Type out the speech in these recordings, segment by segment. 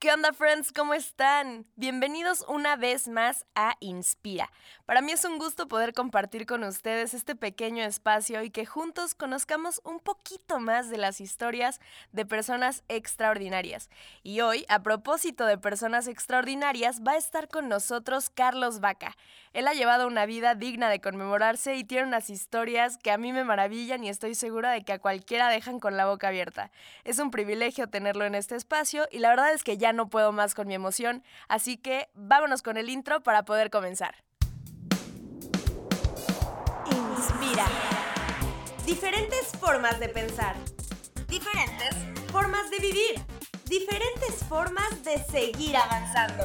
¿Qué onda, friends? ¿Cómo están? Bienvenidos una vez más a Inspira. Para mí es un gusto poder compartir con ustedes este pequeño espacio y que juntos conozcamos un poquito más de las historias de personas extraordinarias. Y hoy, a propósito de personas extraordinarias, va a estar con nosotros Carlos Vaca. Él ha llevado una vida digna de conmemorarse y tiene unas historias que a mí me maravillan y estoy segura de que a cualquiera dejan con la boca abierta. Es un privilegio tenerlo en este espacio y la verdad es que ya no puedo más con mi emoción, así que vámonos con el intro para poder comenzar. Inspira. Diferentes formas de pensar. Diferentes formas de vivir. Diferentes formas de seguir avanzando.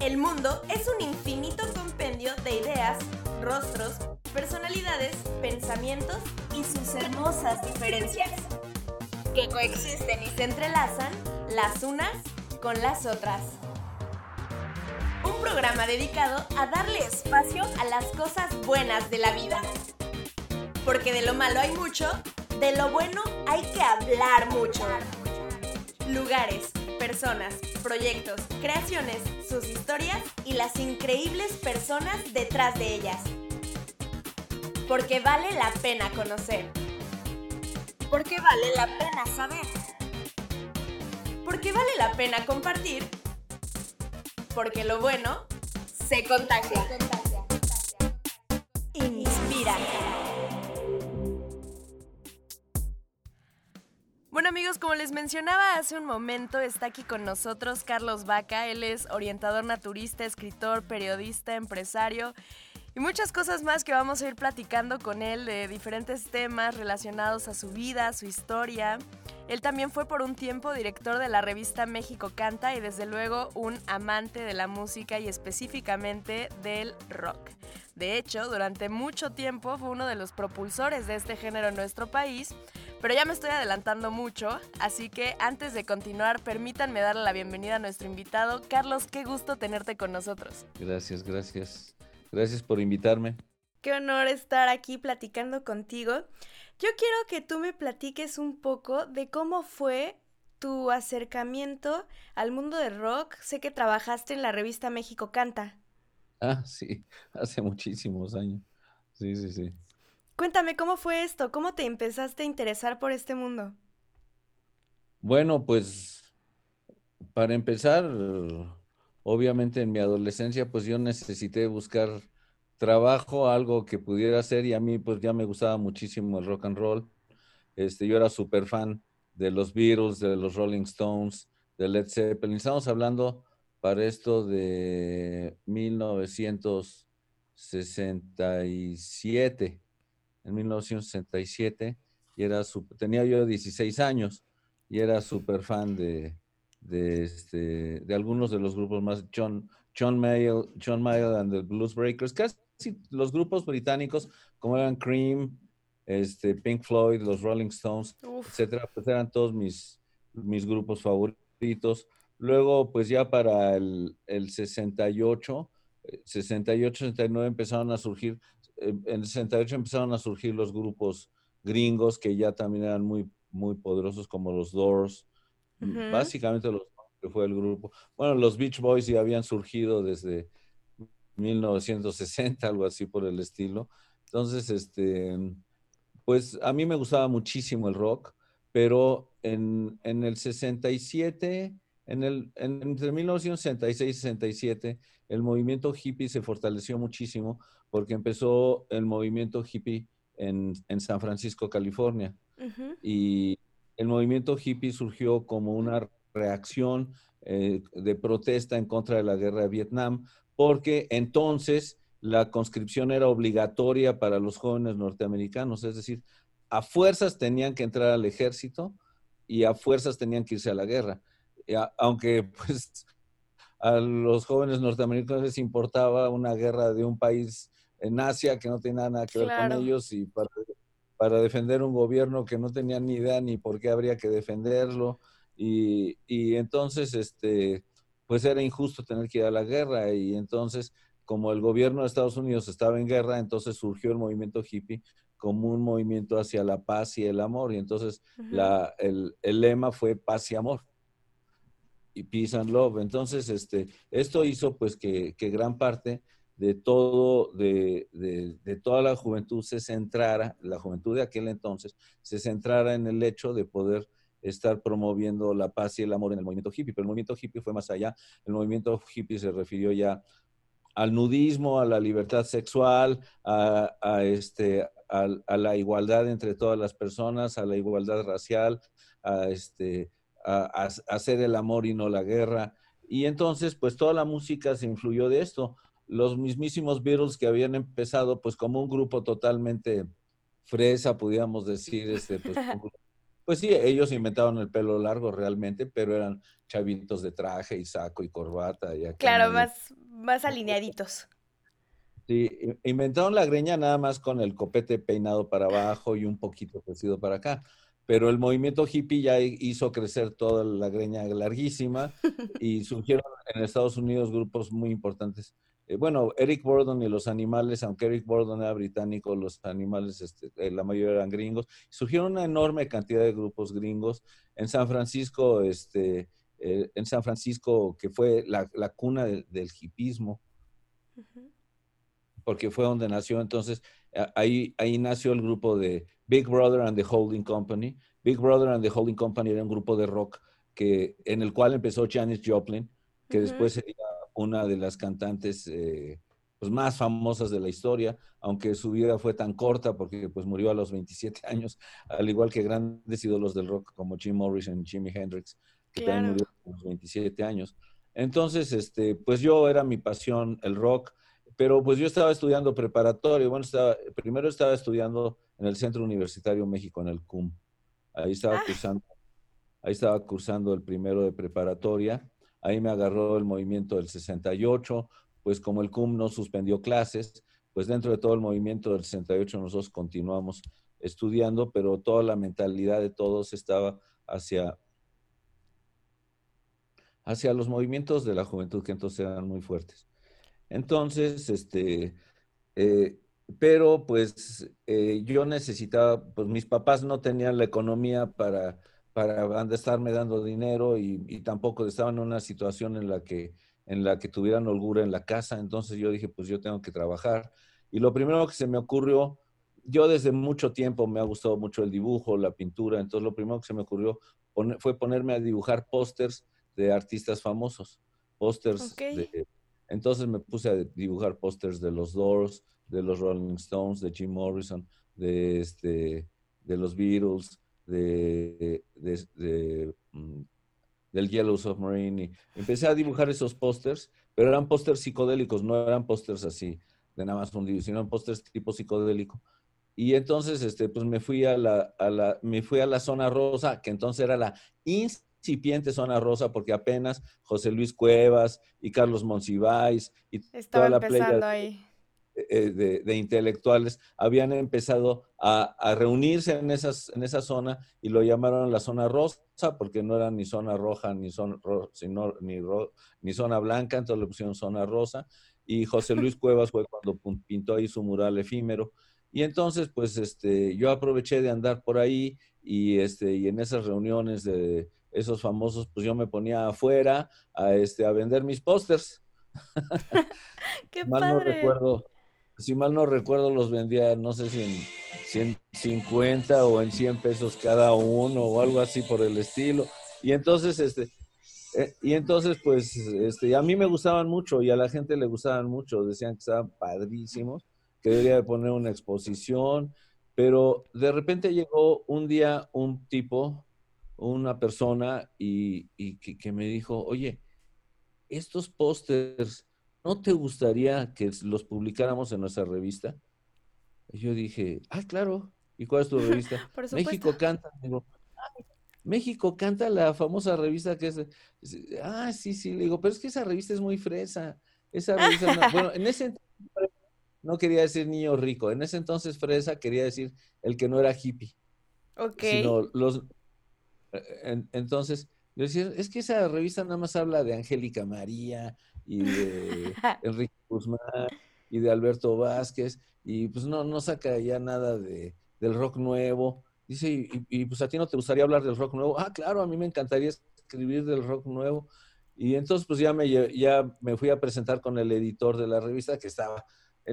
El mundo es un infinito compendio de ideas, rostros, personalidades, pensamientos y sus hermosas diferencias, que coexisten y se entrelazan las unas con las otras. Un programa dedicado a darle espacio a las cosas buenas de la vida. Porque de lo malo hay mucho, de lo bueno hay que hablar mucho. Lugares, personas, proyectos, creaciones, sus historias y las increíbles personas detrás de ellas. Porque vale la pena conocer. Porque vale la pena saber porque vale la pena compartir, porque lo bueno se contagia. Inspira. Bueno amigos, como les mencionaba hace un momento, está aquí con nosotros Carlos Vaca. Él es orientador naturista, escritor, periodista, empresario y muchas cosas más que vamos a ir platicando con él de diferentes temas relacionados a su vida, su historia. Él también fue por un tiempo director de la revista México Canta y desde luego un amante de la música y específicamente del rock. De hecho, durante mucho tiempo fue uno de los propulsores de este género en nuestro país, pero ya me estoy adelantando mucho, así que antes de continuar, permítanme darle la bienvenida a nuestro invitado. Carlos, qué gusto tenerte con nosotros. Gracias, gracias. Gracias por invitarme. Qué honor estar aquí platicando contigo. Yo quiero que tú me platiques un poco de cómo fue tu acercamiento al mundo del rock. Sé que trabajaste en la revista México Canta. Ah, sí, hace muchísimos años. Sí, sí, sí. Cuéntame, ¿cómo fue esto? ¿Cómo te empezaste a interesar por este mundo? Bueno, pues para empezar, obviamente en mi adolescencia, pues yo necesité buscar trabajo, algo que pudiera hacer y a mí pues ya me gustaba muchísimo el rock and roll. Este, yo era súper fan de los Beatles, de los Rolling Stones, de Led Zeppelin. Estamos hablando para esto de 1967, en 1967, y era tenía yo 16 años y era súper fan de, de, este, de algunos de los grupos más, John, John Mayall, John Mayall and the Blues Breakers, casi los grupos británicos como eran Cream, este, Pink Floyd, los Rolling Stones, etcétera, pues eran todos mis, mis grupos favoritos. Luego, pues ya para el, el 68, 68, 69 empezaron a surgir, en el 68 empezaron a surgir los grupos gringos que ya también eran muy, muy poderosos como los Doors, básicamente los que fue el grupo. Bueno, los Beach Boys ya habían surgido desde 1960, algo así por el estilo. Entonces, este, pues a mí me gustaba muchísimo el rock, pero en, en el 67, en el, entre 1966 y 67, el movimiento hippie se fortaleció muchísimo porque empezó el movimiento hippie en, en San Francisco, California. Y el movimiento hippie surgió como una reacción eh, de protesta en contra de la guerra de Vietnam, porque entonces la conscripción era obligatoria para los jóvenes norteamericanos, es decir, a fuerzas tenían que entrar al ejército y a fuerzas tenían que irse a la guerra. aunque pues a los jóvenes norteamericanos les importaba una guerra de un país en Asia que no tenía nada que ver con ellos y para, para, defender un gobierno que no tenía ni idea ni por qué habría que defenderlo. Y, y entonces, este, pues era injusto tener que ir a la guerra y entonces como el gobierno de Estados Unidos estaba en guerra, entonces surgió el movimiento hippie como un movimiento hacia la paz y el amor y entonces la, el, el, lema fue paz y amor. y Peace and Love. Entonces, este, esto hizo pues que, que gran parte de todo, de, de, de, toda la juventud se centrara, la juventud de aquel entonces, se centrara en el hecho de poder estar promoviendo la paz y el amor en el movimiento hippie. Pero el movimiento hippie fue más allá. El movimiento hippie se refirió ya al nudismo, a la libertad sexual, a, este, a, la igualdad entre todas las personas, a la igualdad racial, a, este, a, hacer el amor y no la guerra. Y entonces, pues toda la música se influyó de esto los mismísimos Beatles que habían empezado pues como un grupo totalmente fresa, pudiéramos decir, este, pues, pues sí, ellos inventaron el pelo largo realmente, pero eran chavitos de traje y saco y corbata. Y claro, más, más alineaditos. Sí, inventaron la greña nada más con el copete peinado para abajo y un poquito crecido para acá. Pero el movimiento hippie ya hizo crecer toda la greña larguísima y surgieron en Estados Unidos grupos muy importantes eh, bueno, Eric Burdon y los animales, aunque Eric Burdon era británico, los animales, este, eh, la mayoría eran gringos, surgieron una enorme cantidad de grupos gringos. En San Francisco, este, eh, en San Francisco, que fue la, la cuna de, del hipismo, porque fue donde nació, entonces ahí, ahí nació el grupo de Big Brother and the Holding Company. Big Brother and the Holding Company era un grupo de rock que, en el cual empezó Janis Joplin, que después sería una de las cantantes eh, pues más famosas de la historia, aunque su vida fue tan corta porque pues murió a los 27 años, al igual que grandes ídolos del rock como Jim Morrison y Jimi Hendrix, que también murió a los 27 años. Entonces, este, pues yo era mi pasión el rock, pero pues yo estaba estudiando preparatorio, bueno, estaba, primero estaba estudiando en el Centro Universitario México, en el CUM. Ahí estaba ah. cursando, ahí estaba cursando el primero de preparatoria Ahí me agarró el movimiento del 68, pues como el CUM no suspendió clases, pues dentro de todo el movimiento del 68 nosotros continuamos estudiando, pero toda la mentalidad de todos estaba hacia, hacia los movimientos de la juventud, que entonces eran muy fuertes. Entonces, este, eh, pero pues eh, yo necesitaba, pues mis papás no tenían la economía para para estarme dando dinero y, tampoco estaban en una situación en la que en la que tuvieran holgura en la casa, entonces yo dije, pues yo tengo que trabajar. Y lo primero que se me ocurrió, yo desde mucho tiempo me ha gustado mucho el dibujo, la pintura, entonces lo primero que se me ocurrió fue ponerme a dibujar pósters de artistas famosos, pósters Entonces me puse a dibujar pósters de los Doors, de los Rolling Stones, de Jim Morrison, de, este, de los Beatles, de, mm, del Yellow Submarine. Y empecé a dibujar esos pósters, pero eran pósters psicodélicos, no eran pósters así, de nada más hundidos, sino eran pósters tipo psicodélico. Y entonces, este, pues me fui a la, a la, me fui a la zona rosa, que entonces era la incipiente zona rosa, porque apenas José Luis Cuevas y Carlos Monsiváis y toda la playa ahí eh, de, intelectuales habían empezado a, reunirse en, esas, en esa zona y lo llamaron la zona rosa porque no era ni zona roja ni zona, sino, ni, ni zona blanca, entonces le pusieron zona rosa y José Luis Cuevas fue cuando pintó ahí su mural efímero. Y entonces, pues, este, yo aproveché de andar por ahí y, este, y en esas reuniones de esos famosos, pues yo me ponía afuera a, este, a vender mis pósters. Qué Mal no recuerdo, si mal no recuerdo, los vendía, no sé si en 150 o en 100 pesos cada uno o algo así por el estilo. Y entonces, este, eh, y entonces, pues, este, a mí me gustaban mucho y a la gente le gustaban mucho. Decían que estaban padrísimos, que debería de poner una exposición. Pero de repente llegó un día un tipo, una persona, y, y que, que me dijo, oye, estos pósters ¿no te gustaría que los publicáramos en nuestra revista? Y yo dije, ah, claro. ¿Y cuál es tu revista? México Canta. Digo, México Canta, la famosa revista que es, ah, sí, sí, le digo, pero es que esa revista es muy fresa. Esa revista, no, bueno, en ese entonces no quería decir niño rico, en ese entonces fresa quería decir el que no era hippie. Ok. Sino los, eh, entonces, yo decía, es que esa revista nada más habla de Angélica María, y de Enrique Guzmán y de Alberto Vázquez, y pues no, no saca ya nada de, del rock nuevo. Dice, y, pues a ti no te gustaría hablar del rock nuevo. Ah, claro, a mí me encantaría escribir del rock nuevo. Y entonces pues ya me, ya me fui a presentar con el editor de la revista que estaba,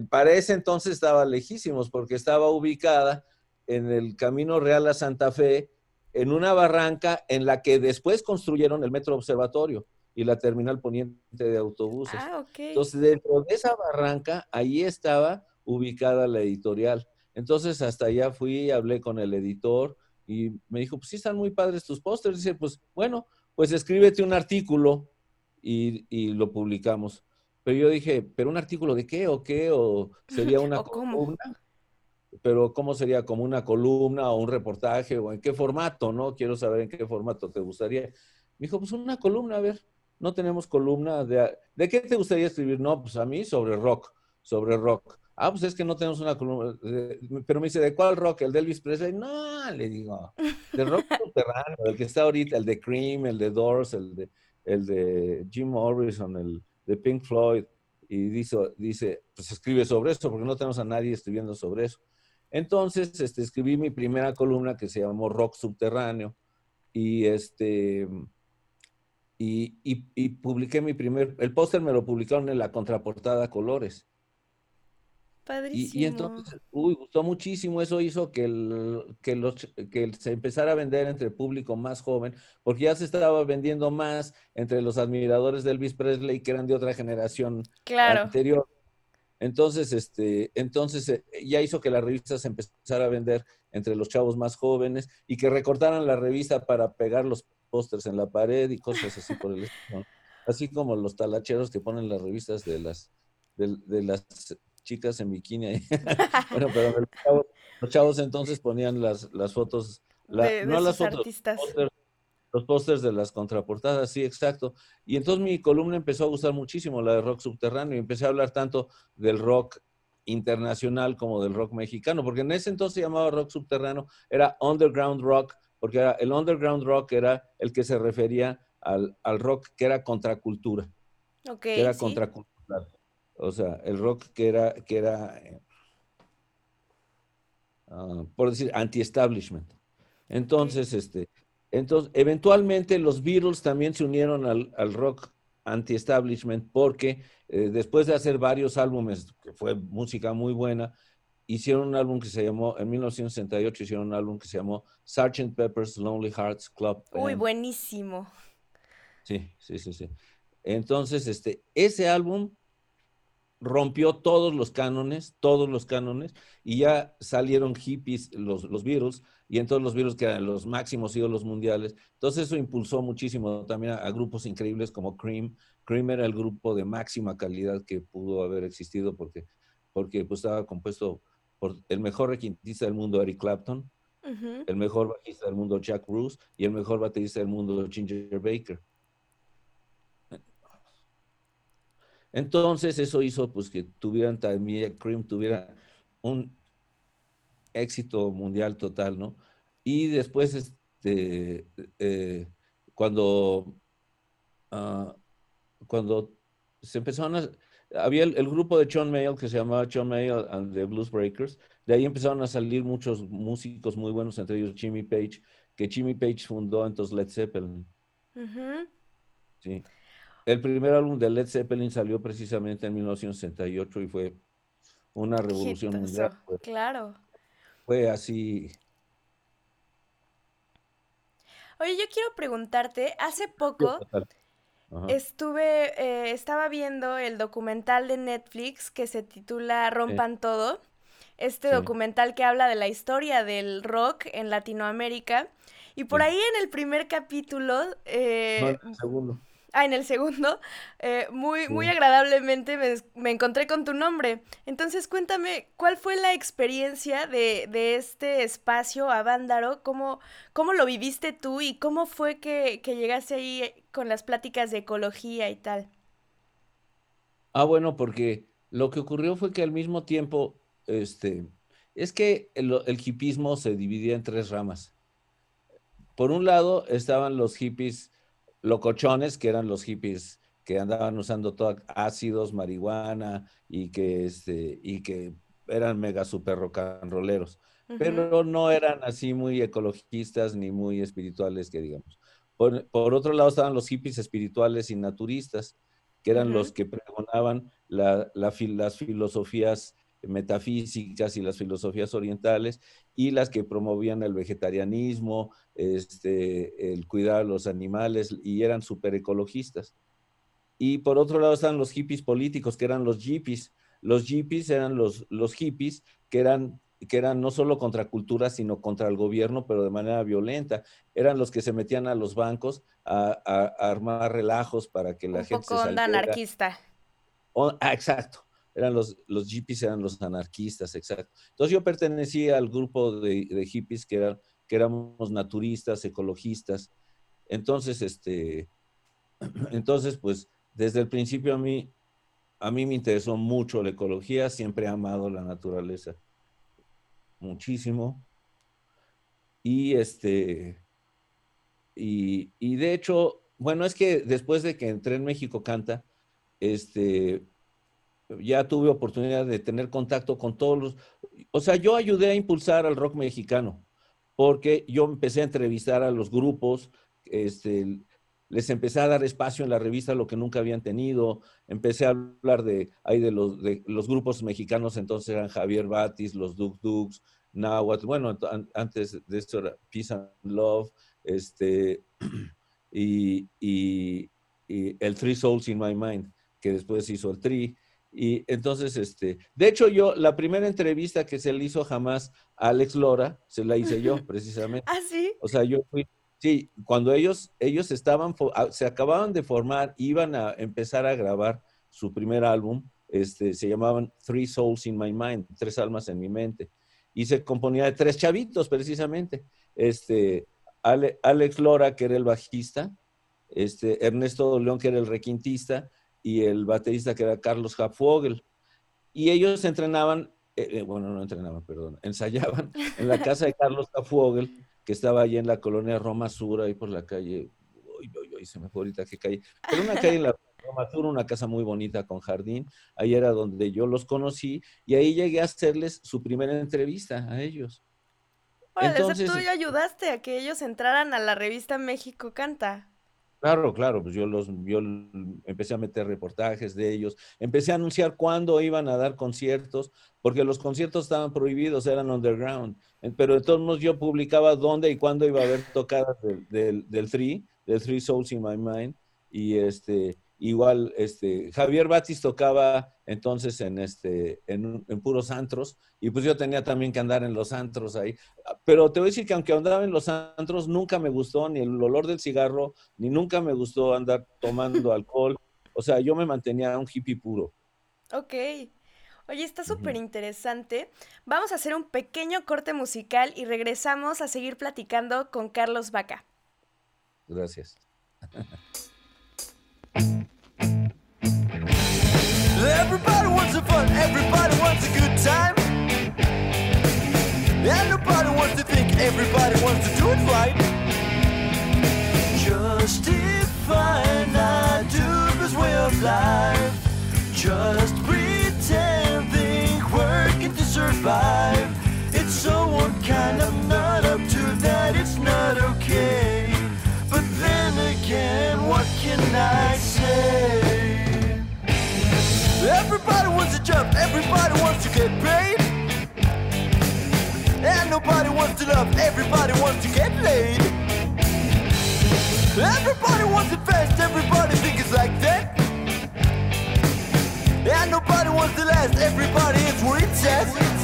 para ese entonces estaba lejísimos porque estaba ubicada en el Camino Real a Santa Fe, en una barranca en la que después construyeron el Metro Observatorio y la terminal poniente de autobuses. Ah, Entonces, dentro de esa barranca, ahí estaba ubicada la editorial. Entonces, hasta allá fui, hablé con el editor y me dijo, pues sí están muy padres tus pósters. Dice, pues bueno, pues escríbete un artículo y, lo publicamos. Pero yo dije, ¿pero un artículo de qué o qué? ¿O sería una columna? Pero ¿cómo sería? ¿Como una columna o un reportaje? ¿O en qué formato? ¿No? Quiero saber en qué formato te gustaría. Me dijo, pues una columna, a ver, no tenemos columna. ¿De, ¿de qué te gustaría escribir? No, pues a mí sobre rock, sobre rock. Ah, pues es que no tenemos una columna. Pero me dice, ¿de cuál rock? ¿El de Elvis Presley? No, le digo, de rock subterráneo, el que está ahorita, el de Cream, el de Doors, el de, el de Jim Morrison, el de Pink Floyd. Y dice, dice, pues escribe sobre eso, porque no tenemos a nadie escribiendo sobre eso. Entonces, este, escribí mi primera columna que se llamó Rock Subterráneo. Y este y, y, publiqué mi primer, el póster me lo publicaron en la contraportada Colores. Padrísimo. Y, entonces, uy, gustó muchísimo, eso hizo que, el, que, los, que se empezara a vender entre el público más joven, porque ya se estaba vendiendo más entre los admiradores de Elvis Presley que eran de otra generación claro. anterior. Entonces, este, entonces eh, ya hizo que la revista se empezara a vender entre los chavos más jóvenes y que recortaran la revista para pegar los pósters en la pared y cosas así por el estilo. Así como los talacheros que ponen las revistas de las, de, las chicas en bikini. bueno, pero los chavos, entonces ponían las, las fotos, no las fotos, los pósters de las contraportadas, sí, exacto. Y entonces mi columna empezó a gustar muchísimo, la de rock subterráneo, y empecé a hablar tanto del rock internacional como del rock mexicano, porque en ese entonces se llamaba rock subterráneo, era underground rock, porque el underground rock era el que se refería al, rock que era contracultura. que era contracultural. O sea, el rock que era, que era ah, por decir, anti-establishment. Entonces, este, entonces, eventualmente los Beatles también se unieron al, rock anti-establishment porque eh, después de hacer varios álbumes, que fue música muy buena, hicieron un álbum que se llamó, en 1968 hicieron un álbum que se llamó Sgt. Pepper's Lonely Hearts Club. Uy, buenísimo. Sí, sí, sí, sí. Entonces, este, ese álbum rompió todos los cánones, todos los cánones, y ya salieron hippies, los, los Beatles, y entonces los Beatles que eran los máximos ídolos mundiales. Entonces eso impulsó muchísimo también a, grupos increíbles como Cream. Cream era el grupo de máxima calidad que pudo haber existido porque, porque pues, estaba compuesto por el mejor requintista del mundo, Eric Clapton, el mejor bajista del mundo, Jack Bruce, y el mejor baterista del mundo, Ginger Baker. Entonces eso hizo pues que tuvieran también, Cream tuviera un éxito mundial total, ¿no? Y después, este, eh, cuando, ah, cuando se empezaron a, había el, grupo de John Mayall que se llamaba John Mayall and the Blues Breakers, de ahí empezaron a salir muchos músicos muy buenos, entre ellos Jimmy Page, que Jimmy Page fundó entonces Led Zeppelin. Sí. El primer álbum de Led Zeppelin salió precisamente en 1968 y fue una revolución mundial. claro. Fue así. Oye, yo quiero preguntarte, hace poco estuve, eh, estaba viendo el documental de Netflix que se titula Rompan Todo. Este documental que habla de la historia del rock en Latinoamérica. Y por ahí en el primer capítulo... Eh, el segundo ah, en el segundo, eh, muy, muy agradablemente me, encontré con tu nombre. Entonces cuéntame, ¿cuál fue la experiencia de, este espacio a Vándaro? ¿Cómo, ¿Cómo, lo viviste tú y cómo fue que, llegaste ahí con las pláticas de ecología y tal? Ah, bueno, porque lo que ocurrió fue que al mismo tiempo, este, es que el, el hipismo se dividía en tres ramas. Por un lado estaban los hippies locochones, que eran los hippies que andaban usando todo, ácidos, marihuana y que, este, y que eran mega super rock and rolleros, pero no eran así muy ecologistas ni muy espirituales, que digamos. Por, otro lado estaban los hippies espirituales y naturistas, que eran los que pregonaban las filosofías metafísicas y las filosofías orientales y las que promovían el vegetarianismo, este, el cuidar a los animales y eran súper ecologistas. Y por otro lado están los hippies políticos, que eran los hippies. Los hippies eran los, los hippies que eran, que eran no solo contra cultura, sino contra el gobierno, pero de manera violenta. Eran los que se metían a los bancos a, armar relajos para que la gente... Un poco onda anarquista. ah, exacto eran los, los hippies, eran los anarquistas, exacto. Entonces yo pertenecía al grupo de, hippies que, eran, que éramos naturistas, ecologistas. Entonces, este, entonces, pues, desde el principio a mí, a mí me interesó mucho la ecología, siempre he amado la naturaleza, muchísimo. Y este, y, y de hecho, bueno, es que después de que entré en México Canta, este, ya tuve oportunidad de tener contacto con todos los, o sea, yo ayudé a impulsar al rock mexicano, porque yo empecé a entrevistar a los grupos, este, les empecé a dar espacio en la revista, lo que nunca habían tenido, empecé a hablar de, ahí de los, de los grupos mexicanos, entonces eran Javier Batis, los Duk Duks, Nahuatl, bueno, antes de esto era Peace and Love, este, y, y, y el Three Souls in My Mind, que después hizo el Tri, y entonces, este, de hecho, yo, la primera entrevista que se le hizo jamás a Alex Lora, se la hice yo, precisamente. ¿Ah, sí? O sea, yo fui, sí, cuando ellos, ellos estaban, ah, se acababan de formar, iban a empezar a grabar su primer álbum, este, se llamaban Three Souls in My Mind, Tres Almas en mi Mente, y se componía de tres chavitos, precisamente. Este, Alex Lora, que era el bajista, este, Ernesto León, que era el requintista, y el baterista que era Carlos Hapfogel. Y ellos entrenaban, eh, eh, bueno, no entrenaban, perdón, ensayaban en la casa de Carlos Hapfogel, que estaba allí en la colonia Roma Sur, ahí por la calle, uy, uy, uy, se me fue ahorita qué calle, pero una calle en la Roma Sur, una casa muy bonita con jardín, ahí era donde yo los conocí y ahí llegué a hacerles su primera entrevista a ellos. Entonces, tú ayudaste a que ellos entraran a la revista México Canta. Claro, claro, pues yo los yo empecé a meter reportajes de ellos, empecé a anunciar cuándo iban a dar conciertos, porque los conciertos estaban prohibidos, eran underground, pero de todos modos yo publicaba dónde y cuándo iba a haber tocadas del, del, del Three, del Three Souls in My Mind, y este, Igual, este, Javier Batis tocaba entonces en, este, en, puros antros, y pues yo tenía también que andar en los antros ahí. Pero te voy a decir que aunque andaba en los antros, nunca me gustó ni el olor del cigarro, ni nunca me gustó andar tomando alcohol. O sea, yo me mantenía un hippie puro. Ok. Oye, está súper interesante. Vamos a hacer un pequeño corte musical y regresamos a seguir platicando con Carlos Vaca. Gracias. Everybody wants some fun, everybody wants a good time. And nobody wants to think, everybody wants to do it right. Just Justifying our dubious way of life. Just pretending, to love, everybody wants to get laid. Everybody wants it fast, everybody thinks it's like that. And nobody wants to last, everybody is where it's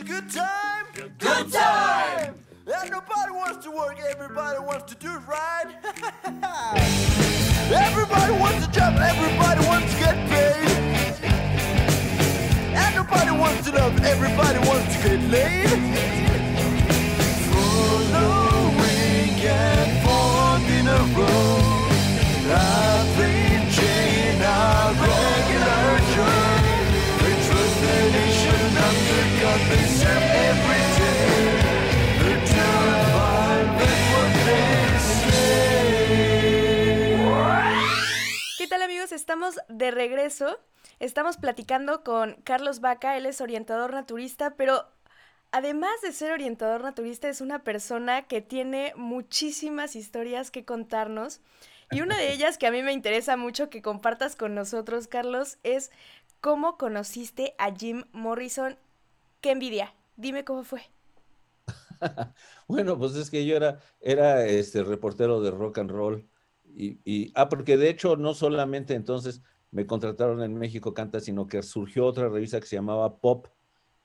a good time. Good time! And nobody wants to work, everybody wants to do it right. everybody wants a job, everybody wants to get paid. Nobody wants to love, everybody wants to get laid. Following and forth in a row. Estamos de regreso. Estamos platicando con Carlos Vaca, él es orientador naturista, pero además de ser orientador naturista es una persona que tiene muchísimas historias que contarnos. Y una de ellas que a mí me interesa mucho que compartas con nosotros, Carlos, es cómo conociste a Jim Morrison. Qué envidia. Dime cómo fue. Bueno, pues es que yo era, era este reportero de rock and roll. Y, y- ah, porque de hecho no solamente entonces me contrataron en México Canta, sino que surgió otra revista que se llamaba Pop.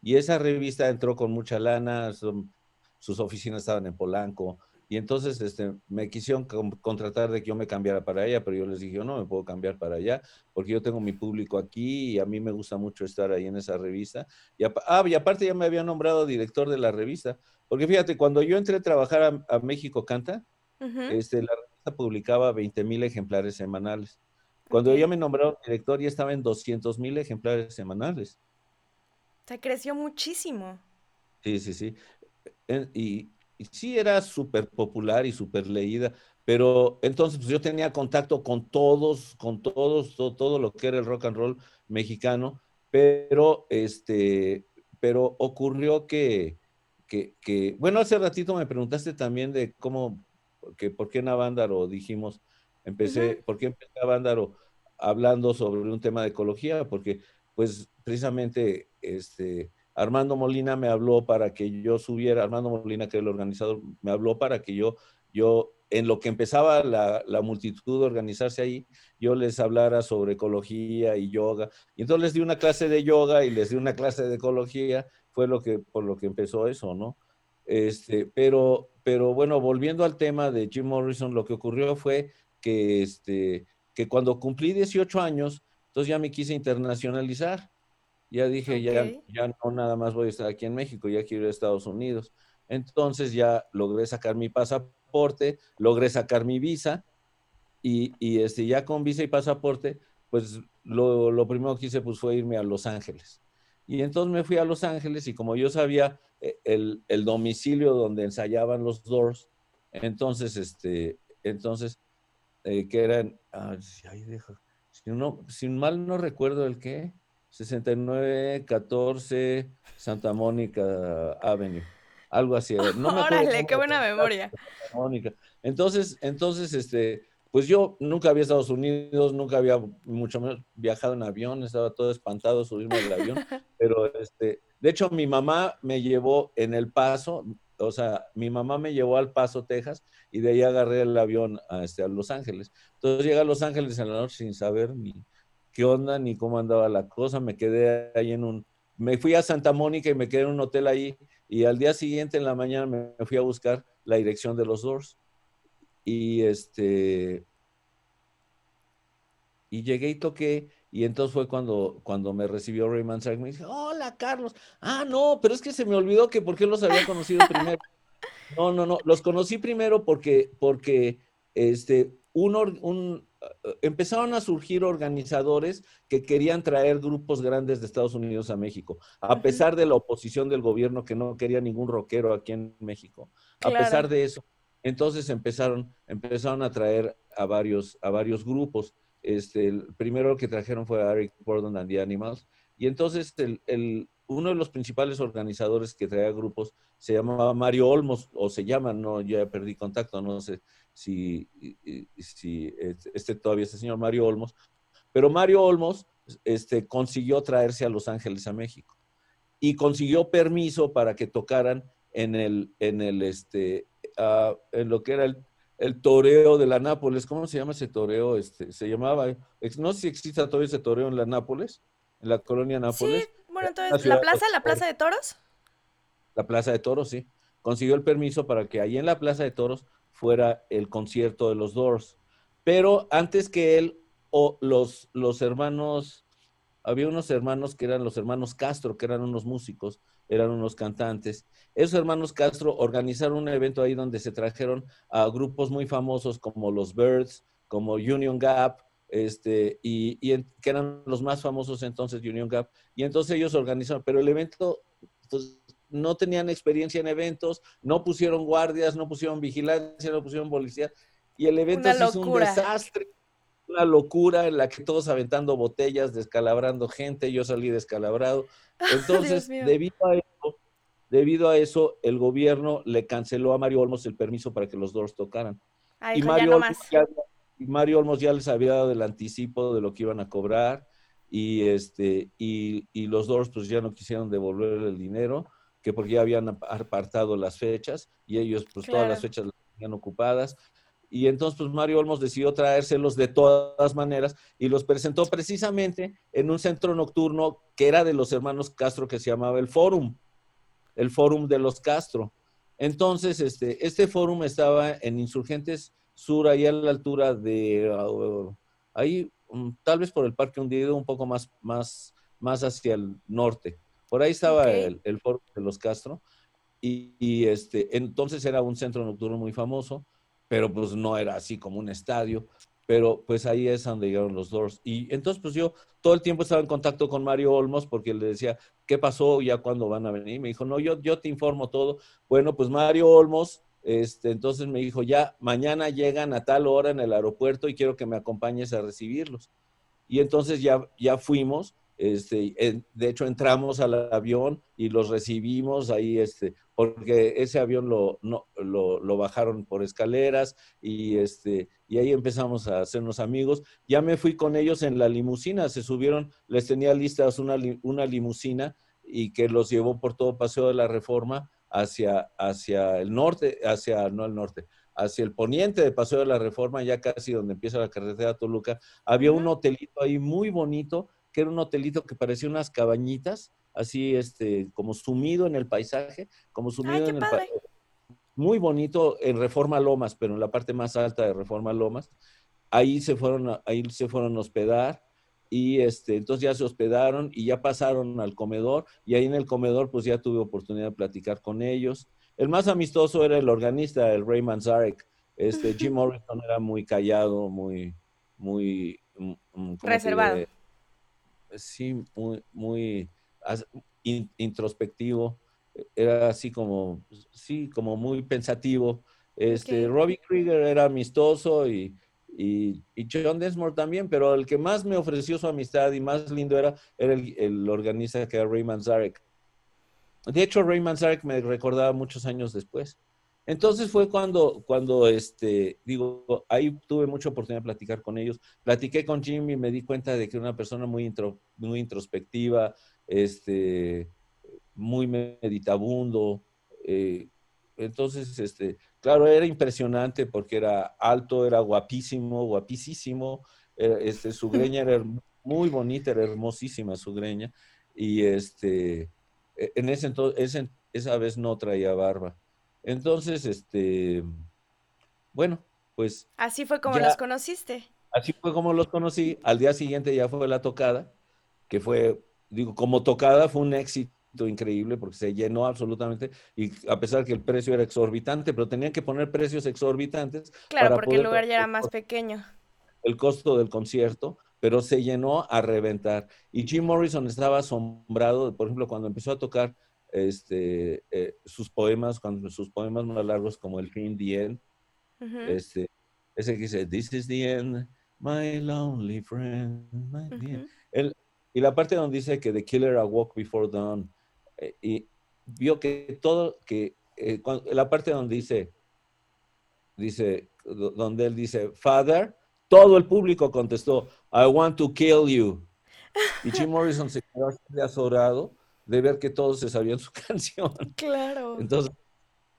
Y esa revista entró con mucha lana, son- sus oficinas estaban en Polanco. Y entonces este, me quisieron con- contratar de que yo me cambiara para allá, pero yo les dije, yo no me puedo cambiar para allá, porque yo tengo mi público aquí y a mí me gusta mucho estar ahí en esa revista. Y, ah, y aparte ya me habían nombrado director de la revista. Porque fíjate, cuando yo entré a trabajar a, a México Canta, Ujú. este, la revista publicaba 20 mil ejemplares semanales. Cuando Ok. ya me nombraron director, ya estaba en 200 mil ejemplares semanales. O sea, creció muchísimo. Sí, sí, sí. Y, y sí era súper popular y súper leída, pero entonces pues, yo tenía contacto con todos, con todos, to- todo, lo que era el rock and roll mexicano, pero este, pero ocurrió que, que, que- bueno, hace ratito me preguntaste también de cómo, que por qué en Avándaro dijimos, empecé, ¿por qué empecé Avándaro hablando sobre un tema de ecología? Porque pues precisamente este Armando Molina me habló para que yo subiera, Armando Molina, que es el organizador, me habló para que yo, yo en lo que empezaba la, la multitud de organizarse ahí, yo les hablara sobre ecología y yoga. Y entonces les di una clase de yoga y les di una clase de ecología, fue lo que, por lo que empezó eso, ¿no? Este, pero, pero bueno, volviendo al tema de Jim Morrison, lo que ocurrió fue que, este, que cuando cumplí 18 años, entonces ya me quise internacionalizar. Ya dije, ya, ya no nada más voy a estar aquí en México, ya quiero ir a Estados Unidos. Entonces ya logré sacar mi pasaporte, logré sacar mi visa y, y este, ya con visa y pasaporte, pues lo, lo primero que hice pues, fue irme a Los Ángeles. Y entonces me fui a Los Ángeles y como yo sabía eh, el, el domicilio donde ensayaban los Doors, entonces, este, entonces, eh, que eran, sí, ahí deja, si, no, si mal no recuerdo el qué, 6914 Santa Mónica Avenue, algo así. No me Órale, qué buena memoria. Santa Mónica. Entonces, entonces, este, pues yo nunca había Estados Unidos, nunca había mucho menos viajado en avión, estaba todo espantado subirme al avión, pero este, de hecho mi mamá me llevó en El Paso, o sea, mi mamá me llevó al Paso, Texas, y de ahí agarré el avión a, este, a Los Ángeles. Entonces llegué a Los Ángeles en la noche sin saber ni qué onda, ni cómo andaba la cosa, me quedé ahí en un, me fui a Santa Mónica y me quedé en un hotel ahí, y al día siguiente en la mañana me fui a buscar la dirección de los Doors. Y este, y llegué y toqué, y entonces fue cuando, cuando me recibió Ray Manzarek, me dice, hola Carlos, ah, no, pero es que se me olvidó que por qué los había conocido primero. No, no, no, los conocí primero porque, porque este, un, un, empezaron a surgir organizadores que querían traer grupos grandes de Estados Unidos a México, a pesar de la oposición del gobierno que no quería ningún rockero aquí en México. A Claro. pesar de eso, entonces empezaron, empezaron a traer a varios, a varios grupos. Este, el primero que trajeron fue Eric Gordon and the Animals. Y entonces el, el- uno de los principales organizadores que traía grupos se llamaba Mario Olmos, o se llama, no, ya perdí contacto, no sé si, si este todavía es el señor Mario Olmos, pero Mario Olmos este, consiguió traerse a Los Ángeles a México y consiguió permiso para que tocaran en el, en el, este, en lo que era el, el toreo de la Nápoles. ¿Cómo se llama ese toreo? Este, se llamaba, no sé si existe todavía ese toreo en la Nápoles, en la colonia Nápoles. Sí, bueno, entonces, ¿la plaza, la plaza de toros? La plaza de toros, sí. Consiguió el permiso para que ahí en la plaza de toros fuera el concierto de los Doors. Pero antes que él, o los, los hermanos, había unos hermanos que eran los hermanos Castro, que eran unos músicos, eran unos cantantes. Esos hermanos Castro organizaron un evento ahí donde se trajeron a grupos muy famosos como los Birds, como Union Gap, este, y, que eran los más famosos entonces, Union Gap. Y entonces ellos organizaron, pero el evento, pues, no tenían experiencia en eventos, no pusieron guardias, no pusieron vigilancia, no pusieron policía, y el evento se hizo un desastre una locura en la que todos aventando botellas, descalabrando gente, yo salí descalabrado. Entonces, debido a eso, debido a eso, el gobierno le canceló a Mario Olmos el permiso para que los Doors tocaran. y, Mario Olmos ya, Mario Olmos ya les había dado el anticipo de lo que iban a cobrar y este y, y los Doors pues ya no quisieron devolver el dinero, que porque ya habían apartado las fechas y ellos pues todas las fechas las tenían ocupadas y entonces pues Mario Olmos decidió traérselos de todas maneras y los presentó precisamente en un centro nocturno que era de los hermanos Castro que se llamaba el Fórum, el Fórum de los Castro. Entonces, este, este fórum estaba en Insurgentes Sur, ahí a la altura de, uh, ahí mm, tal vez por el Parque Hundido, un poco más, más, más hacia el norte. Por ahí estaba el, el, Fórum de los Castro. Y, y, este, entonces era un centro nocturno muy famoso pero pues no era así como un estadio, pero pues ahí es donde llegaron los Doors. Y entonces pues yo todo el tiempo estaba en contacto con Mario Olmos porque le decía, ¿qué pasó? ¿Ya cuándo van a venir? Me dijo, no, yo, yo te informo todo. Bueno, pues Mario Olmos, este, entonces me dijo, ya, mañana llegan a tal hora en el aeropuerto y quiero que me acompañes a recibirlos. Y entonces ya, ya fuimos este, de hecho, entramos al avión y los recibimos ahí, este, porque ese avión lo, no, lo, bajaron por escaleras y, este, y ahí empezamos a hacernos amigos. Ya me fui con ellos en la limusina, se subieron, les tenía listas una, una limusina y que los llevó por todo Paseo de la Reforma hacia, hacia el norte, hacia, no el norte, hacia el poniente de Paseo de la Reforma, ya casi donde empieza la carretera Toluca. Había un hotelito ahí muy bonito que era un hotelito que parecía unas cabañitas, así este, como sumido en el paisaje, como sumido en el paisaje. Muy bonito en Reforma Lomas, pero en la parte más alta de Reforma Lomas. Ahí se fueron ahí se fueron a hospedar y este, entonces ya se hospedaron y ya pasaron al comedor y ahí en el comedor pues ya tuve oportunidad de platicar con ellos. El más amistoso era el organista, el Ray Manzarek. Este, Jim Morrison era muy callado, muy, muy... Mm, mm, Reservado sí, muy, muy introspectivo, era así como, sí, como muy pensativo. Este, Robbie Krieger era amistoso y, y, John Densmore también, pero el que más me ofreció su amistad y más lindo era, era el, organista que era Ray Manzarek. De hecho, Ray Manzarek me recordaba muchos años después. Entonces fue cuando, cuando este, digo, ahí tuve mucha oportunidad de platicar con ellos. Platiqué con Jimmy y me di cuenta de que era una persona muy, intro, muy introspectiva, este, muy meditabundo. Eh, entonces, este, claro, era impresionante porque era alto, era guapísimo, guapísimo. este, su greña era muy bonita, era hermosísima su greña. Y este, e, en ese entonces, esa vez no traía barba. Entonces, este, bueno, pues... Así fue como los conociste. Así fue como los conocí. Al día siguiente ya fue la tocada, que fue, digo, como tocada fue un éxito increíble porque se llenó absolutamente y a pesar que el precio era exorbitante, pero tenían que poner precios exorbitantes. Claro, porque el lugar ya era más pequeño. El costo del concierto, pero se llenó a reventar. Y Jim Morrison estaba asombrado, por ejemplo, cuando empezó a tocar este, eh, sus poemas, cuando, sus poemas más largos como El fin, The End, este, ese que dice, This is the end, my lonely friend, my dear. Y la parte donde dice que The Killer awoke before dawn, eh, y vio que todo, que eh, la parte donde dice, dice, donde él dice, Father, todo el público contestó, I want to kill you. Y Jim Morrison se quedó azorado de ver que todos se sabían su canción. Claro. Entonces,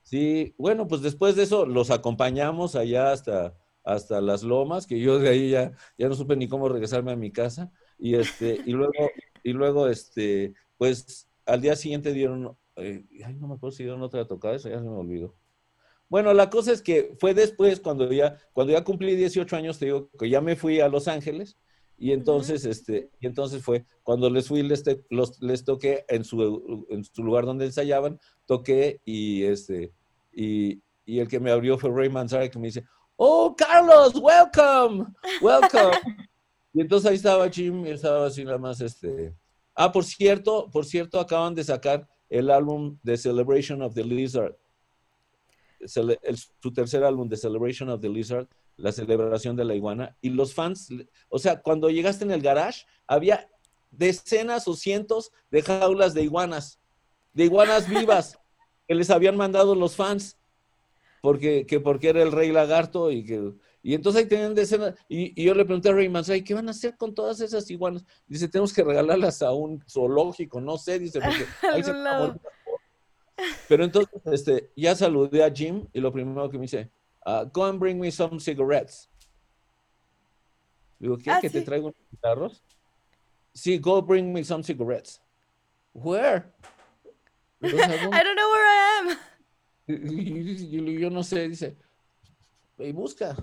Sí, bueno, pues después de eso los acompañamos allá hasta, hasta las lomas, que yo de ahí ya, ya no supe ni cómo regresarme a mi casa. Y este, y luego, y luego, este, pues al día siguiente dieron, eh, ay, no me acuerdo si dieron otra tocada, eso ya se me olvidó. Bueno, la cosa es que fue después, cuando ya, cuando ya cumplí 18 años, te digo que ya me fui a Los Ángeles, y entonces, este, y entonces fue cuando les fui, les, los, les toqué en su, en su lugar donde ensayaban, toqué y este, y, y el que me abrió fue Ray Manzara que me dice, oh, Carlos, welcome, welcome. y entonces ahí estaba Jim y estaba así nada más, este, ah, por cierto, por cierto, acaban de sacar el álbum The Celebration of the Lizard, el, su tercer álbum, The Celebration of the Lizard, la celebración de la iguana, y los fans, o sea, cuando llegaste en el garage, había decenas o cientos de jaulas de iguanas, de iguanas vivas, que les habían mandado los fans, porque, que porque era el rey lagarto y que... Y entonces ahí tenían decenas, y, y yo le pregunté a Ray Manzai, ¿qué van a hacer con todas esas iguanas? Dice, tenemos que regalarlas a un zoológico, no sé, dice, porque ahí se Pero entonces, este, ya saludé a Jim y lo primero que me dice, uh, go and bring me some cigarettes. Digo, ¿qué? Ah, ¿Que te traigo unos cigarros? Sí, go bring me some cigarettes. Where? I don't know where I am. Yo, no sé, dice, y busca.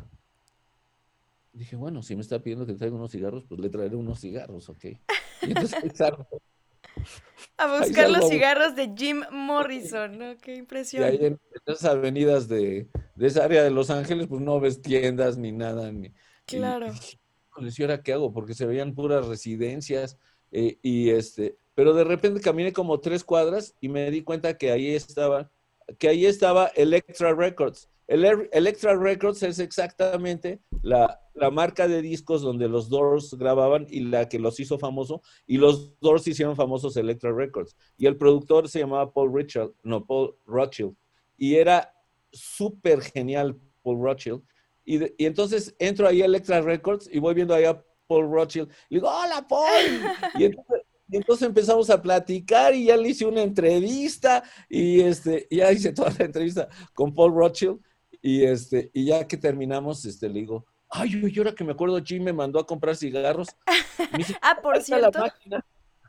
Dije, bueno, si me está pidiendo que traiga unos cigarros, pues le traeré unos cigarros, ok. Y entonces A buscar los cigarros de Jim Morrison, ¿no? Qué impresión. Y ahí en, esas avenidas de, esa área de Los Ángeles, pues no ves tiendas ni nada. Ni, claro. Y, y, ahora qué hago? Porque se veían puras residencias eh, y este, pero de repente caminé como tres cuadras y me di cuenta que ahí estaba, que ahí estaba Electra Records. El Electra Records es exactamente la, la, marca de discos donde los Doors grababan y la que los hizo famoso. Y los Doors hicieron famosos Electra Records. Y el productor se llamaba Paul Richard, no, Paul Rothschild. Y era súper genial Paul Rothschild. Y, y, entonces entro ahí a Electra Records y voy viendo ahí a Paul Rothschild. Y digo, hola Paul. Y entonces, y entonces empezamos a platicar y ya le hice una entrevista y este, ya hice toda la entrevista con Paul Rothschild y este, y ya que terminamos, este, le digo, ay, yo ahora que me acuerdo, Jim me mandó a comprar cigarros. ah, por cierto.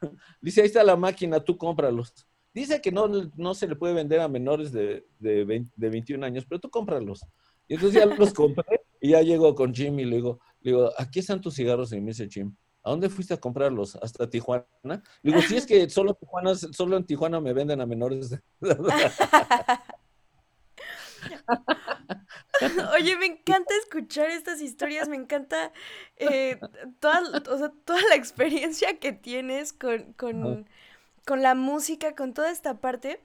Dice, ahí está la máquina, tú cómpralos. Dice que no, no se le puede vender a menores de, de, de 21 años, pero tú cómpralos. Y entonces ya los compré y ya llego con Jim y le digo, le digo, aquí están tus cigarros. Y me dice Jim, ¿a dónde fuiste a comprarlos? ¿Hasta Tijuana? Digo, sí, es que solo, Tijuana, solo en Tijuana me venden a menores de Oye, me encanta escuchar estas historias, me encanta eh, toda, toda la experiencia que tienes con, con, con, la música, con toda esta parte.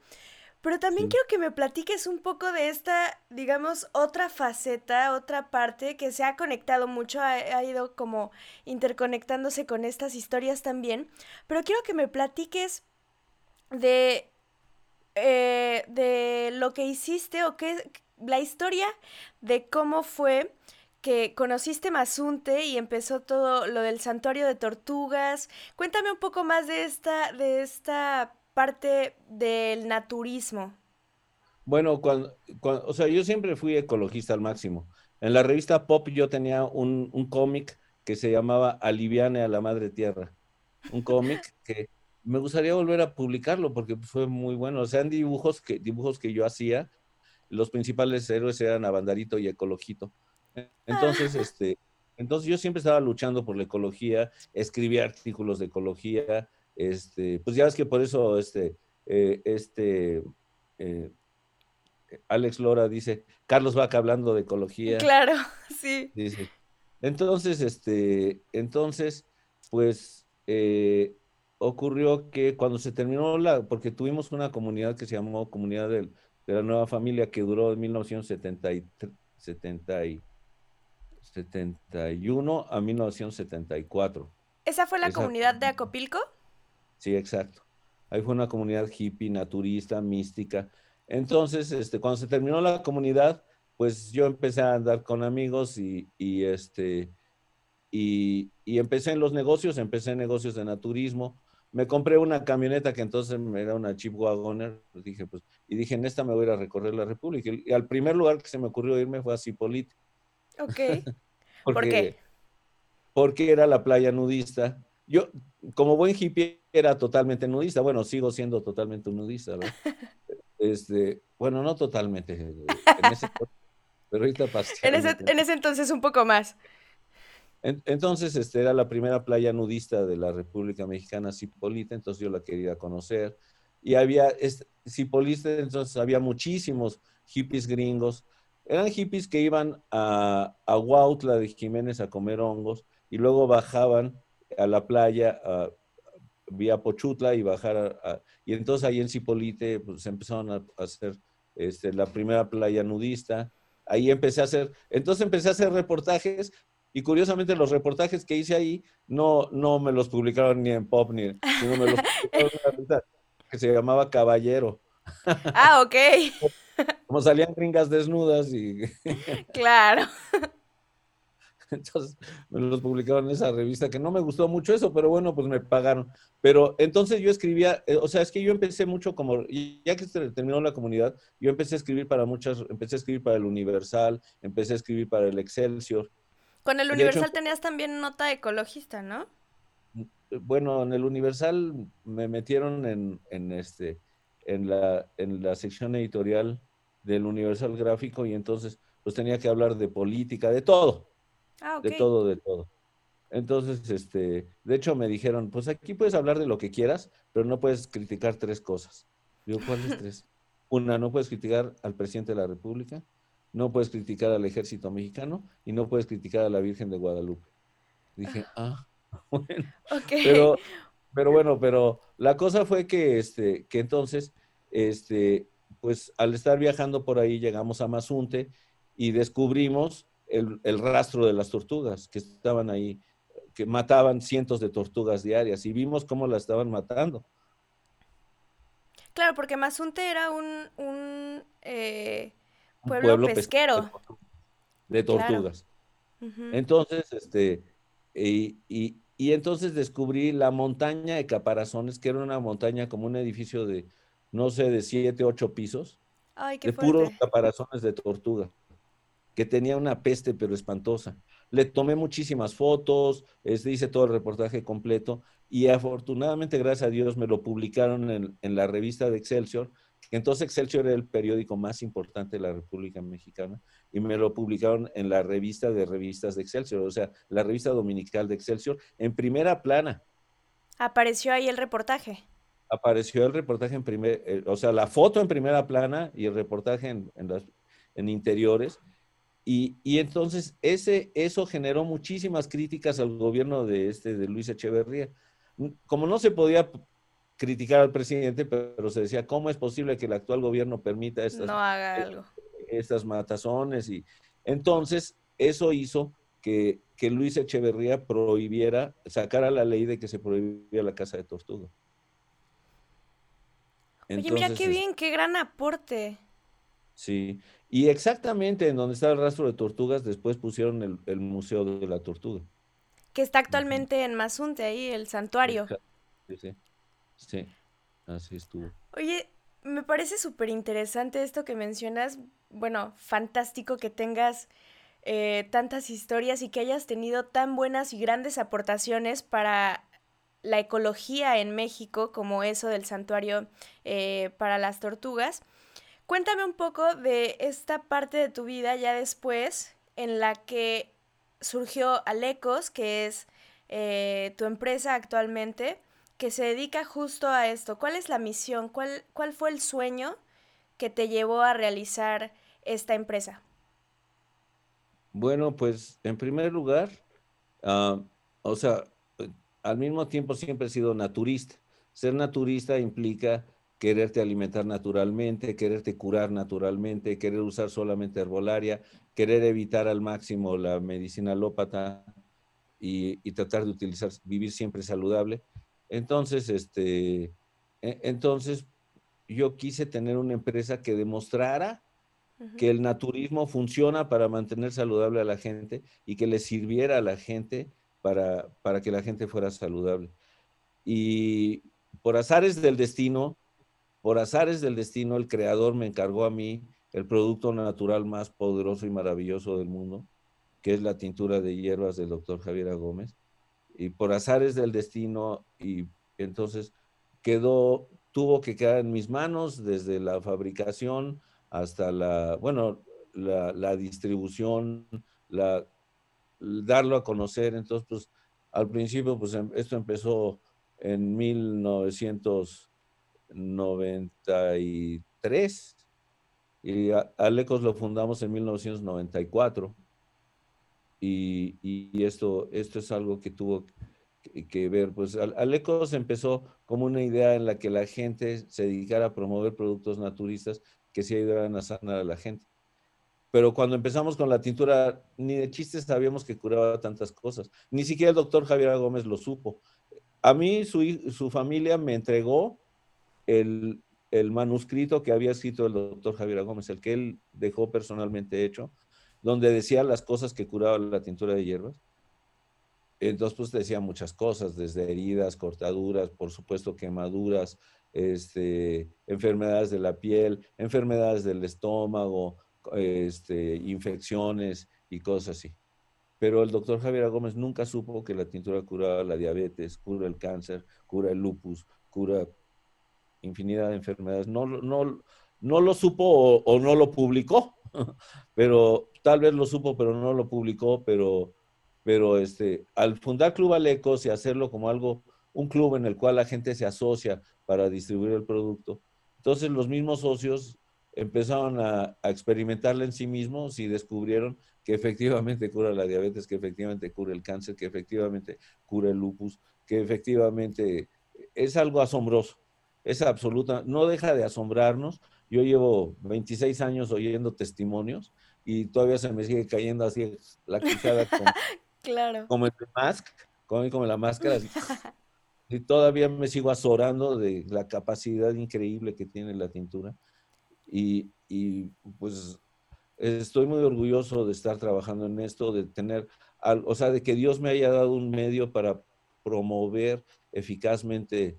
Pero también quiero que me platiques un poco de esta, digamos, otra faceta, otra parte que se ha conectado mucho, ha, ido como interconectándose con estas historias también. Pero quiero que me platiques de, eh, de lo que hiciste o qué, la historia de cómo fue que conociste Mazunte y empezó todo lo del santuario de tortugas. Cuéntame un poco más de esta, de esta parte del naturismo? Bueno, cuando, o sea, yo siempre fui ecologista al máximo. En la revista Pop yo tenía un, un cómic que se llamaba Aliviane a la Madre Tierra. Un cómic que me gustaría volver a publicarlo porque fue muy bueno. O sea, en dibujos que, dibujos que yo hacía, los principales héroes eran Abandarito y Ecologito. Entonces, ah. este, entonces yo siempre estaba luchando por la ecología, escribía artículos de ecología, este, pues ya es que por eso este, eh, este eh, Alex Lora dice, Carlos Vaca hablando de ecología. Claro, sí. Dice. Entonces, este, entonces, pues eh, ocurrió que cuando se terminó la, porque tuvimos una comunidad que se llamó Comunidad de la Nueva Familia que duró de 1971 a 1974. ¿Esa fue la comunidad de Acopilco? Sí, exacto. Ahí fue una comunidad hippie, naturista, mística. Entonces, este, cuando se terminó la comunidad, pues yo empecé a andar con amigos y, este, y, empecé en los negocios, empecé en negocios de naturismo, me compré una camioneta que entonces era una Jeep Wagoner, pues dije, pues, y dije, en esta me voy a ir a recorrer la República. Y al primer lugar que se me ocurrió irme fue a Cipolite. Ok. ¿Por qué? Porque era la playa nudista. Yo, como buen hippie, era totalmente nudista. Bueno, sigo siendo totalmente nudista, ¿verdad? Este, bueno, no totalmente. En ese, pero ahorita en ese, en ese entonces un poco más. Entonces, este era la primera playa nudista de la República Mexicana, Cipolite, entonces yo la quería conocer. Y había, este, entonces había muchísimos hippies gringos. Eran hippies que iban a, a Huautla de Jiménez a comer hongos y luego bajaban a la playa a, vía Pochutla y bajar a, y entonces ahí en Cipolite pues empezaron a, hacer este, la primera playa nudista ahí empecé a hacer, entonces empecé a hacer reportajes y curiosamente los reportajes que hice ahí no, no me los publicaron ni en Pop ni, sino me los publicaron en que se llamaba Caballero. Ah, ok. Como salían gringas desnudas y... Claro. Entonces me los publicaron en esa revista, que no me gustó mucho eso, pero bueno, pues me pagaron. Pero entonces yo escribía, eh, o sea, es que yo empecé mucho como, ya que se terminó la comunidad, yo empecé a escribir para muchas, empecé a escribir para el Universal, empecé a escribir para el Excelsior. Con el Universal tenías también nota ecologista, ¿no? Bueno, en el Universal me metieron en, en este, en la, en la sección editorial del Universal Gráfico y entonces pues tenía que hablar de política, de todo. Ah, de todo, de todo. Entonces, este, de hecho me dijeron, pues aquí puedes hablar de lo que quieras, pero no puedes criticar tres cosas. Digo, ¿cuáles tres? Una, no puedes criticar al presidente de la República, no puedes criticar al ejército mexicano y no puedes criticar a la Virgen de Guadalupe. Dije, ah, bueno. Pero, pero bueno, pero la cosa fue que, este, que entonces, este, pues al estar viajando por ahí llegamos a Mazunte y descubrimos el, rastro de las tortugas que estaban ahí, que mataban cientos de tortugas diarias y vimos cómo las estaban matando. Claro, porque Mazunte era un, eh, pueblo, pesquero. De tortugas. Entonces, este, y, y, entonces descubrí la montaña de caparazones, que era una montaña como un edificio de, no sé, de siete, ocho pisos, de puros caparazones de tortuga que tenía una peste pero espantosa. Le tomé muchísimas fotos, este, hice todo el reportaje completo y afortunadamente, gracias a Dios, me lo publicaron en, la revista de Excelsior, entonces Excelsior era el periódico más importante de la República Mexicana y me lo publicaron en la revista de revistas de Excelsior, o sea, la revista dominical de Excelsior, en primera plana. ¿Apareció ahí el reportaje? Apareció el reportaje en primer, eh, o sea, la foto en primera plana y el reportaje en, en interiores. Y, entonces ese, eso generó muchísimas críticas al gobierno de, este, de Luis Echeverría. Como no se podía criticar al presidente, pero se decía, ¿cómo es posible que el actual gobierno permita estas, no haga eh, algo. estas matazones? Y entonces eso hizo que, que Luis Echeverría prohibiera, sacara la ley de que se prohibía la caza de tortuga. Oye, mira qué bien, qué gran aporte. Sí, y exactamente en donde está el rastro de tortugas, después pusieron el, Museo de la Tortuga. Que está actualmente en Mazunte, ahí, el santuario. Sí, sí, sí, así estuvo. Oye, me parece súper interesante esto que mencionas. Bueno, fantástico que tengas eh, tantas historias y que hayas tenido tan buenas y grandes aportaciones para la ecología en México, como eso del santuario eh, para las tortugas. Cuéntame un poco de esta parte de tu vida ya después en la que surgió Alecos, que es eh, tu empresa actualmente, que se dedica justo a esto. ¿Cuál es la misión? ¿Cuál, cuál fue el sueño que te llevó a realizar esta empresa? Bueno, pues en primer lugar, ah, o sea, al mismo tiempo siempre he sido naturista. Ser naturista implica quererte alimentar naturalmente, quererte curar naturalmente, querer usar solamente herbolaria, querer evitar al máximo la medicina alópata y, tratar de utilizar, vivir siempre saludable. Entonces, este, e, entonces yo quise tener una empresa que demostrara que el naturismo funciona para mantener saludable a la gente y que le sirviera a la gente para, para que la gente fuera saludable. Y por azares del destino, por azares del destino, el creador me encargó a mí el producto natural más poderoso y maravilloso del mundo, que es la tintura de hierbas del doctor Javier Gómez. Y por azares del destino, y entonces quedó, tuvo que quedar en mis manos desde la fabricación hasta la, bueno, la, distribución, la, darlo a conocer. Entonces, pues al principio, pues em, esto empezó en 1993 y Alecos lo fundamos en 1994. Y, esto, esto es algo que tuvo que, ver. Pues Alecos empezó como una idea en la que la gente se dedicara a promover productos naturistas que se ayudaran a sanar a la gente. Pero cuando empezamos con la tintura, ni de chistes sabíamos que curaba tantas cosas. Ni siquiera el doctor Javier Gómez lo supo. A mí su, su familia me entregó el, el manuscrito que había escrito el doctor Javier Gómez, el que él dejó personalmente hecho, donde decía las cosas que curaba la tintura de hierbas. Entonces, pues decía muchas cosas, desde heridas, cortaduras, por supuesto quemaduras, este, enfermedades de la piel, enfermedades del estómago, este, infecciones y cosas así. Pero el doctor Javier Gómez nunca supo que la tintura curaba la diabetes, cura el cáncer, cura el lupus, cura infinidad de enfermedades. No, no, no lo supo o, no lo publicó, pero tal vez lo supo, pero no lo publicó, pero, pero este, al fundar Club Alecos y hacerlo como algo, un club en el cual la gente se asocia para distribuir el producto, entonces los mismos socios empezaron a, a experimentarla en sí mismos y descubrieron que efectivamente cura la diabetes, que efectivamente cura el cáncer, que efectivamente cura el lupus, que efectivamente es algo asombroso es absoluta, no deja de asombrarnos. Yo llevo 26 años oyendo testimonios y todavía se me sigue cayendo así la quijada como, claro. como el mask, como, como la máscara. y todavía me sigo azorando de la capacidad increíble que tiene la tintura. Y, y pues estoy muy orgulloso de estar trabajando en esto, de tener, o sea, de que Dios me haya dado un medio para promover eficazmente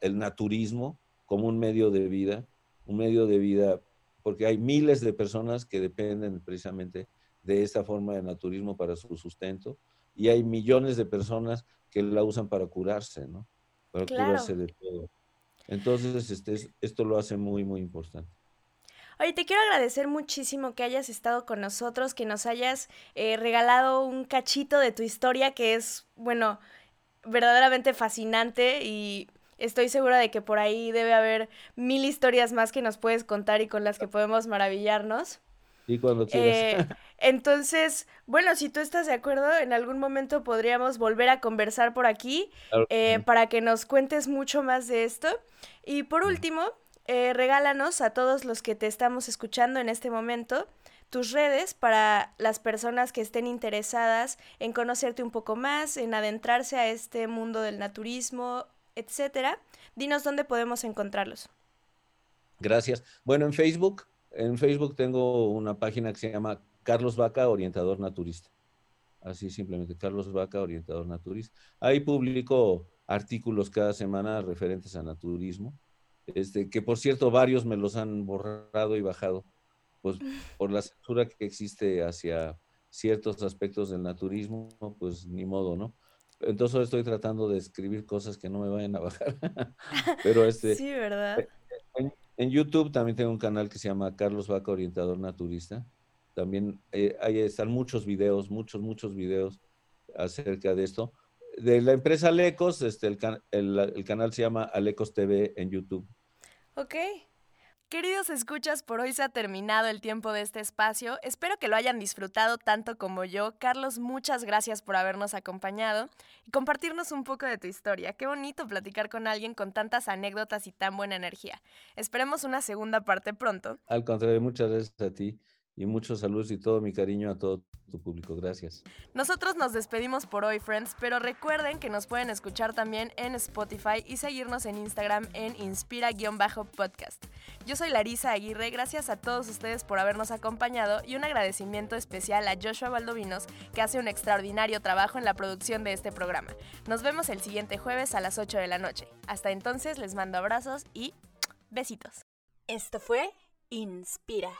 el naturismo como un medio de vida, un medio de vida, porque hay miles de personas que dependen precisamente de esta forma de naturismo para su sustento y hay millones de personas que la usan para curarse, ¿no? Para curarse de todo. Entonces, este, esto lo hace muy, muy importante. Oye, te quiero agradecer muchísimo que hayas estado con nosotros, que nos hayas eh, regalado un cachito de tu historia que es, bueno, verdaderamente fascinante y estoy segura de que por ahí debe haber mil historias más que nos puedes contar y con las que podemos maravillarnos. Y cuando quieras. Eh, entonces, bueno, si tú estás de acuerdo, en algún momento podríamos volver a conversar por aquí eh, para que nos cuentes mucho más de esto. Y por último, eh, regálanos a todos los que te estamos escuchando en este momento tus redes para las personas que estén interesadas en conocerte un poco más, en adentrarse a este mundo del naturismo etcétera. Dinos dónde podemos encontrarlos. Gracias. Bueno, en Facebook, en Facebook tengo una página que se llama Carlos Vaca, orientador naturista. Así simplemente, Carlos Vaca, orientador naturista. Ahí publico artículos cada semana referentes a naturismo. Este, que por cierto, varios me los han borrado y bajado, pues por la censura que existe hacia ciertos aspectos del naturismo, pues ni modo, ¿no? Entonces estoy tratando de escribir cosas que no me vayan a bajar. Pero este. Sí, ¿verdad? En, YouTube también tengo un canal que se llama Carlos Vaca Orientador Naturista. También eh, ahí están muchos videos, muchos, muchos videos acerca de esto. De la empresa Alecos, este, el, el, el canal se llama Alecos TV en YouTube. Ok. Queridos escuchas, por hoy se ha terminado el tiempo de este espacio. Espero que lo hayan disfrutado tanto como yo. Carlos, muchas gracias por habernos acompañado y compartirnos un poco de tu historia. Qué bonito platicar con alguien con tantas anécdotas y tan buena energía. Esperemos una segunda parte pronto. Al contrario, muchas gracias a ti y muchos saludos y todo mi cariño a todo tu público. Gracias. Nosotros nos despedimos por hoy, friends, pero recuerden que nos pueden escuchar también en Spotify y seguirnos en Instagram en inspira-podcast. Yo soy Larisa Aguirre, gracias a todos ustedes por habernos acompañado y un agradecimiento especial a Joshua Valdovinos, que hace un extraordinario trabajo en la producción de este programa. Nos vemos el siguiente jueves a las 8 de la noche. Hasta entonces les mando abrazos y besitos. Esto fue Inspira.